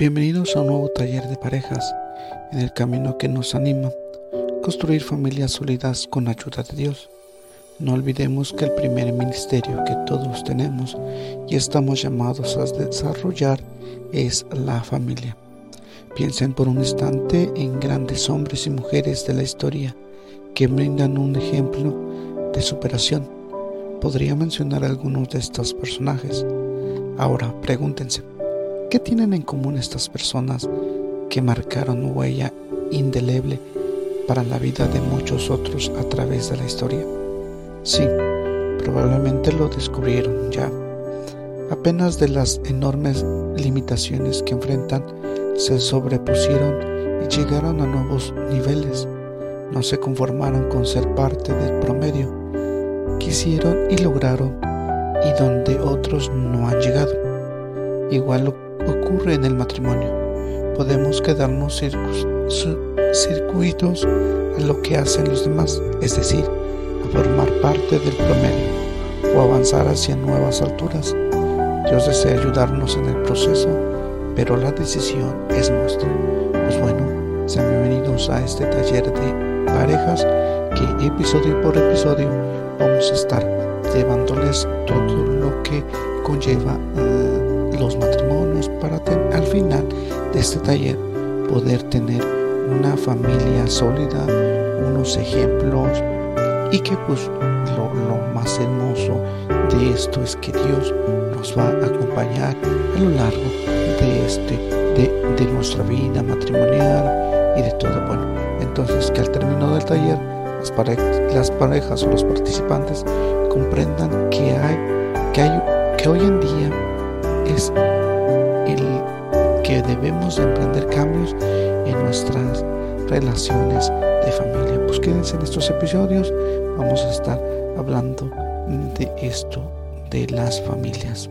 Bienvenidos a un nuevo taller de parejas en el camino que nos anima construir familias sólidas con ayuda de Dios. No olvidemos que el primer ministerio que todos tenemos y estamos llamados a desarrollar es la familia. Piensen por un instante en grandes hombres y mujeres de la historia que brindan un ejemplo de superación. Podría mencionar algunos de estos personajes. Ahora pregúntense, ¿Qué tienen en común estas personas que marcaron huella indeleble para la vida de muchos otros a través de la historia? Sí, probablemente lo descubrieron ya. Apenas de las enormes limitaciones que enfrentan, se sobrepusieron y llegaron a nuevos niveles. No se conformaron con ser parte del promedio. Quisieron y lograron y donde otros no han llegado. Igual lo ocurre en el matrimonio. Podemos quedarnos circuitos a lo que hacen los demás, es decir, a formar parte del promedio o avanzar hacia nuevas alturas. Dios desea ayudarnos en el proceso, pero la decisión es nuestra. Pues bueno, sean bienvenidos a este taller de parejas que episodio por episodio vamos a estar llevándoles todo lo que conlleva los matrimonios para al final de este taller poder tener una familia sólida, unos ejemplos y que pues lo, más hermoso de esto es que Dios nos va a acompañar a lo largo de este de, de nuestra vida matrimonial y de todo. Bueno entonces que al término del taller las parejas, las parejas o los participantes comprendan que hay que hay que hoy en día es que debemos emprender cambios en nuestras relaciones de familia. Pues quédense en estos episodios, vamos a estar hablando de esto, de las familias.